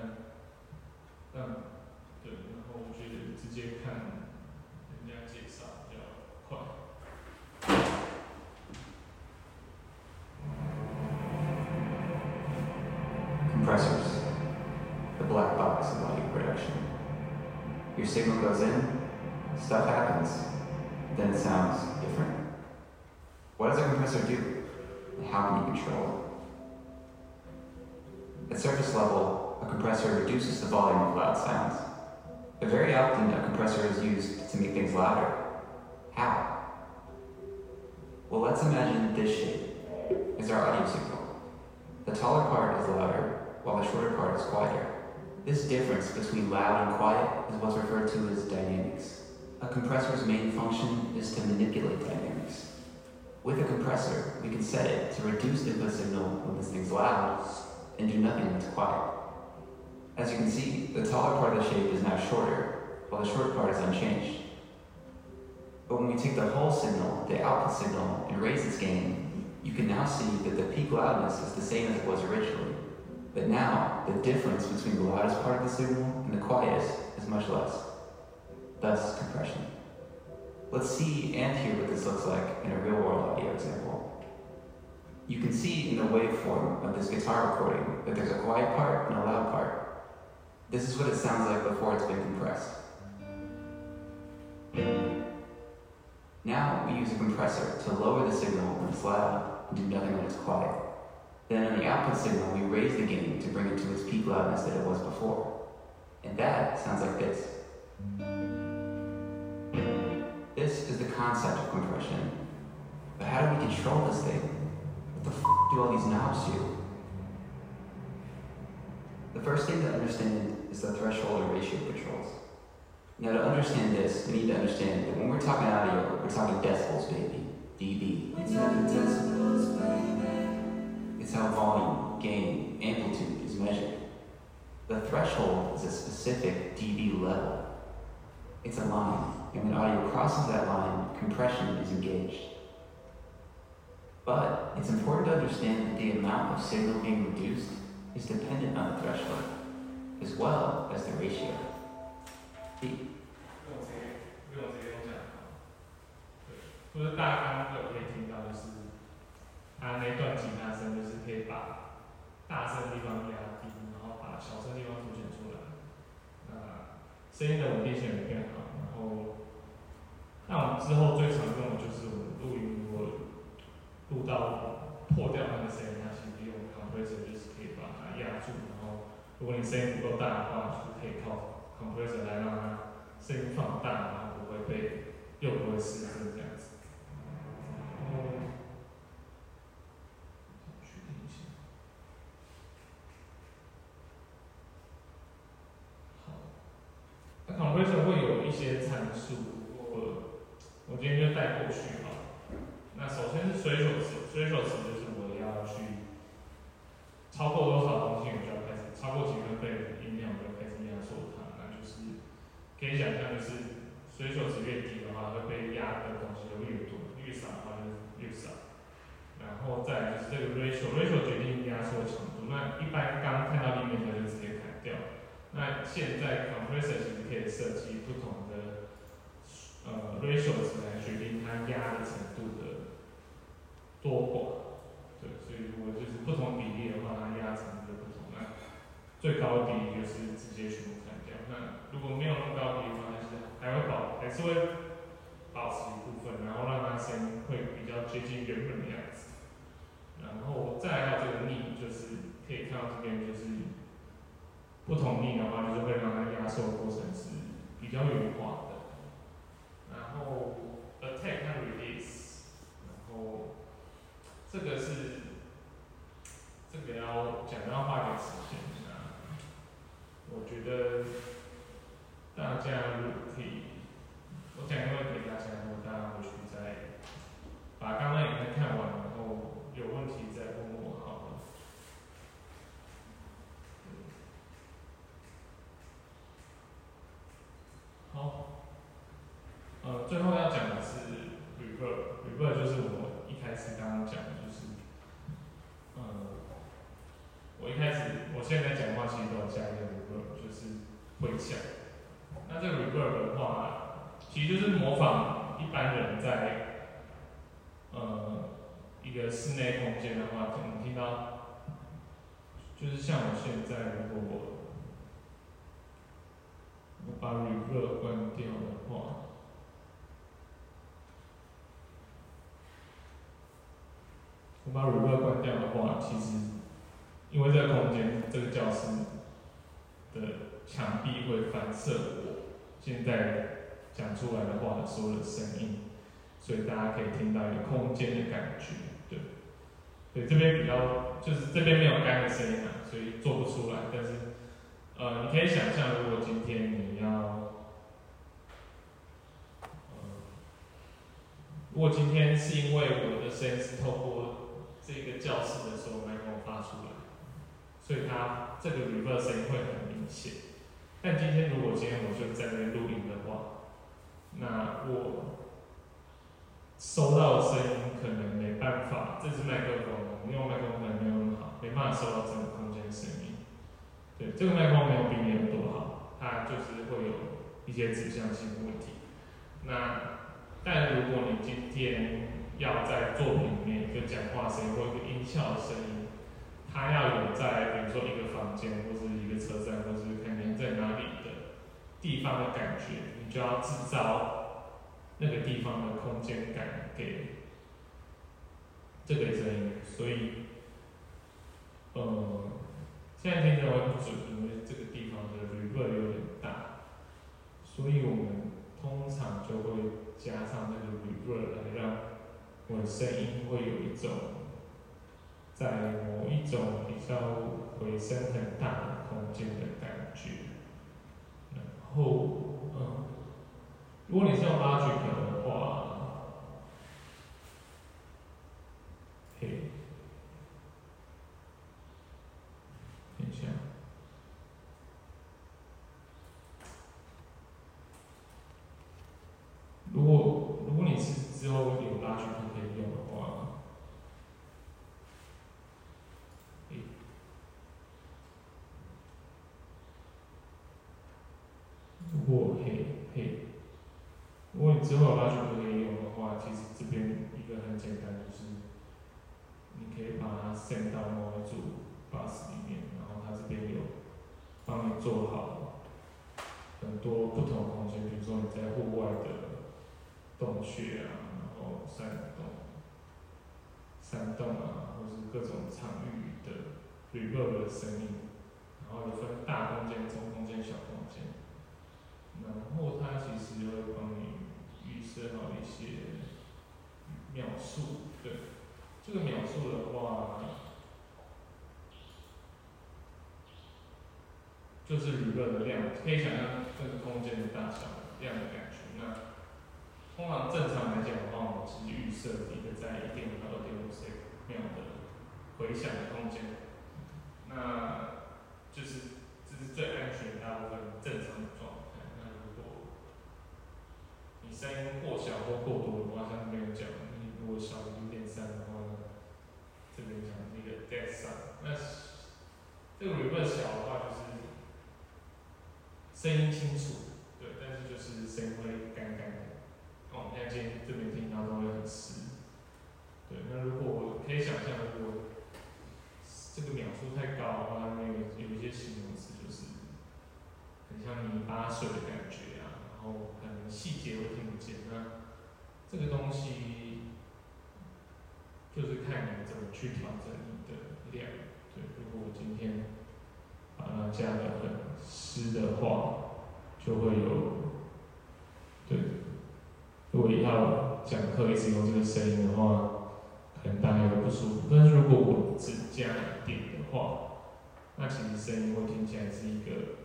嗯，对，然后我觉得直接看人家介绍比较快。Signal goes in, stuff happens, then it sounds different. What does a compressor do? How can you control it? At surface level, a compressor reduces the volume of loud sounds. But very often, a compressor is used to make things louder. How? Well, let's imagine this shape is our audio signal. The taller part is louder, while the shorter part is quieter. This difference between loud and quiet is what's referred to as dynamics. A compressor's main function is to manipulate dynamics. With a compressor, we can set it to reduce the input signal when this thing's loud and do nothing when it's quiet. As you can see, the taller part of the shape is now shorter, while the short part is unchanged. But when we take the whole signal, the output signal, and raise its gain, you can now see that the peak loudness is the same as it was originally. But now, the difference between the loudest part of the signal and the quietest is much less. Thus, compression. Let's see and hear what this looks like in a real-world audio example. You can see in the waveform of this guitar recording that there's a quiet part and a loud part. This is what it sounds like before it's been compressed. Now we use a compressor to lower the signal when it's loud and do nothing when it's quiet. Then on the output signal, we raise the gain to bring it to its peak loudness that it was before. And that sounds like this. This is the concept of compression. But how do we control this thing? What the f do all these knobs do? The first thing to understand is the threshold or ratio controls. Now to understand this, we need to understand that when we're talking audio, we're talking decibels, baby. dB. It's how volume, gain, amplitude is measured. The threshold is a specific dB level. It's a line, and when audio crosses that line, compression is engaged. But it's important to understand that the amount of signal being reduced is dependent on the threshold, as well as the ratio. The 不用直接不用直接用讲好，对，就是大家刚刚有可以听到，就是 他那段吉他声，就是可以把大声的地方压低，然后把小声地方凸显出来，那声音的稳定性也变好，然后那我们之后最常用的就是我们录音如果录到破掉那个声音，它其实用 compressor 就是可以把它压住，然后如果你声音不够大的话，就可以靠 compressor 来让它声音放大，然后不会被又不会失真这样子。然后确定一下。好，那 compressor 会有一些参数，我我今天就带过去哈。那首先是水手词，水手词就是我要去超过多少东西，我就要开始超过几分贝音量，我就开始压缩它，那就是可以想象就是水手值越低的话，会被压的东西就越多，越少的话就越少。然后再就是这个 ratio，ratio 决定压缩强度。那一般刚看到 limit 就直接砍掉。那现在考可以设计不同的呃 ratios 来决定它压的程度的多寡。对，所以如果就是不同比例的话，它压程度就不同。那最高的比例就是直接全部砍掉。那如果没有那么高比例的话，就是还会保，还是会保持一部分，然后让它声音会比较接近原本的样子。然后再来到这个逆，就是可以看到这边就是不同意的话，就是会让它压缩的过程是比较圆滑的。然后 attack 和 release，然后这个是这个要讲要花点时间啊。我觉得大家如果可以，我讲一个问题给大家，然后大家回去再把刚刚影片看完，然后有问题再问我好了。好，呃，最后要讲的是 reverb，reverb 就是我一开始刚刚讲的，就是，呃，我一开始我现在讲话其实都有加一个 reverb，就是回响。那这个 reverb 的话，其实就是模仿一般人在，呃，一个室内空间的话，可能听到，就是像我现在如果我把 reverb 关掉的话，我把 reverb 关掉的话，其实因为这个空间这个教室的墙壁会反射我现在讲出来的话的所有的声音，所以大家可以听到一个空间的感觉，对。对，这边比较就是这边没有干的声音啊，所以做不出来。但是，呃，你可以想象，如果今天你要，呃，如果今天是因为我的声音是透过这个教室的时候麦克风发出来，所以它这个 reverb 声音会很明显。但今天如果今天我就在这边录音的话，那我收到的声音可能没办法，这支麦克风，我们用麦克风没有那么好，没办法收到整个空间的声音。对，这个麦克风没有比你有多好，它就是会有一些指向性的问题。那但如果你今天要在作品里面一个讲话声音或一个音效的声音，它要有在比如说一个房间或是一个车站或是看你在哪里的地方的感觉，你就要制造那个地方的空间感给这个声音，所以，呃，现在听起来会不准，因为这个地方的旅弱有点大，所以我们通常就会加上那个旅弱来让我的声音会有一种在某一种比较回声很大的空间的感觉。然后，嗯，如果你是用 Logic 的话，嘿，等一下，如果如果你是之后有拉取可以用的话，如果嘿嘿，如果你之后有拉曲可以用的话，其实这边一个很简单，就是你可以把它 send 到某一组 bus 里面，然后它这边有帮你做好很多不同空间，比如说你在户外的洞穴啊，然后山洞、山洞啊，或是各种场域的 reverb 的声音，然后有分大空间、中空间、小空间。然后它其实会帮你预设好一些描述，对，这个描述的话，就是 reverb 的量，可以想象这个空间大小量的感觉。那通常正常来讲的话，我们是预设一个在一点五到二点五 C 秒的回响的空间，那就是这是最安全、大部分正常的状态。那如果你声音过小或过多的话，像没有讲，你如果小于零点三的话呢，这边讲那个 dead sound，那这个 reverb 小的话就是声音清楚，对，但是就是声音会干干的。哦，现在今天这边听到都会很湿。对，那如果可以想象，如果这个秒数太高的话，那有有一些形容词就是。很像泥巴水的感觉啊，然后可能细节会听不见。那这个东西就是看你怎么去调整你的量。对，如果我今天把它加的很湿的话，就会有对。如果要讲课一直用这个声音的话，可能大家会不舒服。但是如果我只加一点的话，那其实声音会听起来是一个。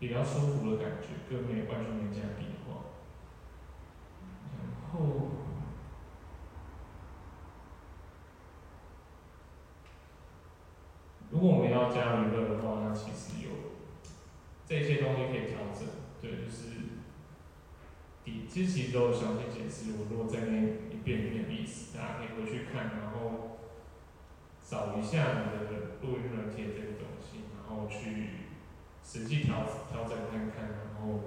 比较舒服的感觉，跟没完全没加比的话，然后，如果我们要加娱乐的话，那其实有这些东西可以调整，对，就是底其实都有详细解释，我如果在那一遍一遍的意思，大家可以回去看，然后找一下你的录音软件这个东西，然后去。实际调调整看看，然后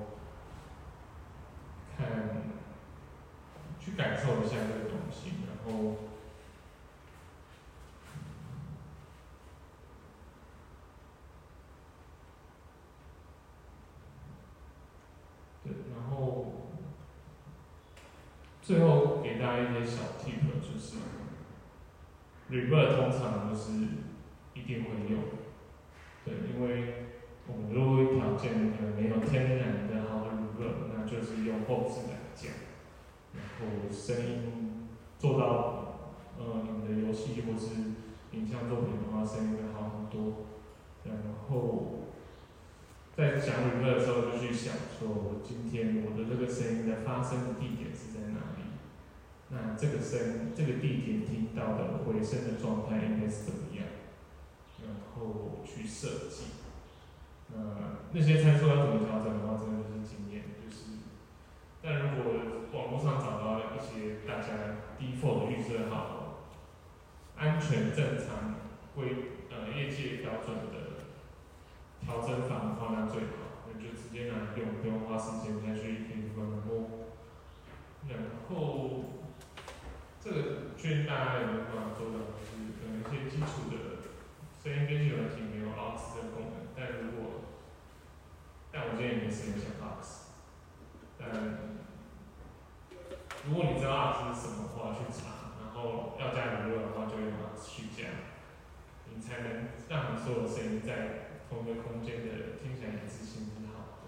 看去感受一下这个东西，然后对，然后最后给大家一些小 tip，就是 r e v e r 通常都是一定会用，对，因为。我们如果条件可能没有天然的好的 r e v e r 那就是用后置来讲，然后声音做到呃你们的游戏或是影像作品的话，声音会好很多。然后在讲 reverb 的时候，就去想说，我今天我的这个声音的发生的地点是在哪？那这个声这个地点听到的回声的状态应该是怎么样？然后去设计。呃，那些参数要怎么调整的话，真的就是经验，就是。但如果网络上找到一些大家 default 预设好、安全正常、规呃业界标准的调整法的话，那最好，那就直接拿来用，不用花时间再去听分摸。然后，这个确实大家有没有办法做到，就是可能一些基础的声音编辑软件没有 aux 的功能，但如果但我建议你是用小 box，但是什么，我要去查，然后要加娱乐的话就会把它去加，你才能让你所有声音在同一个空间的听起来一致性是好的。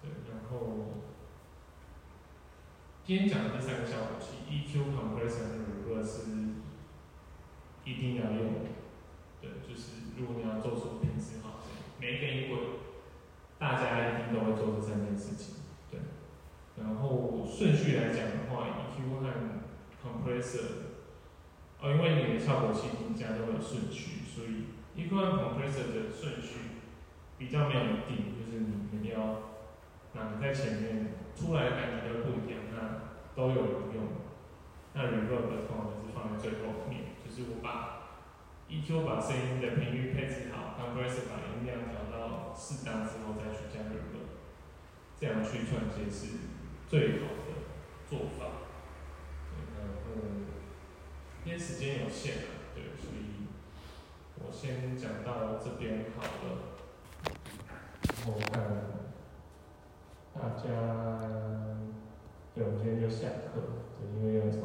对，然后今天讲的这三个效果器，EQ、Compressor 是一定要用的。对，就是如果你要做出品质好的，每一个音轨，大家一定都会做这三件事情。对，然后顺序来讲的话，EQ 和 Compressor，哦，因为你的效果器评价都有顺序，所以 EQ 和 Compressor 的顺序比较没有一定，就是你们要哪个在前面，出来的感觉就不一样，那都有用。那 Reverb 的通常是放在最后面，就是我把 EQ 把声音的频率配置好，compress 把音量调到适当之后再去加 Reverb，这样去串接是最好的做法。然后因为时间有限啊，对，所以我先讲到这边好了。我看大家，对，我今天就下课，对，因为要从。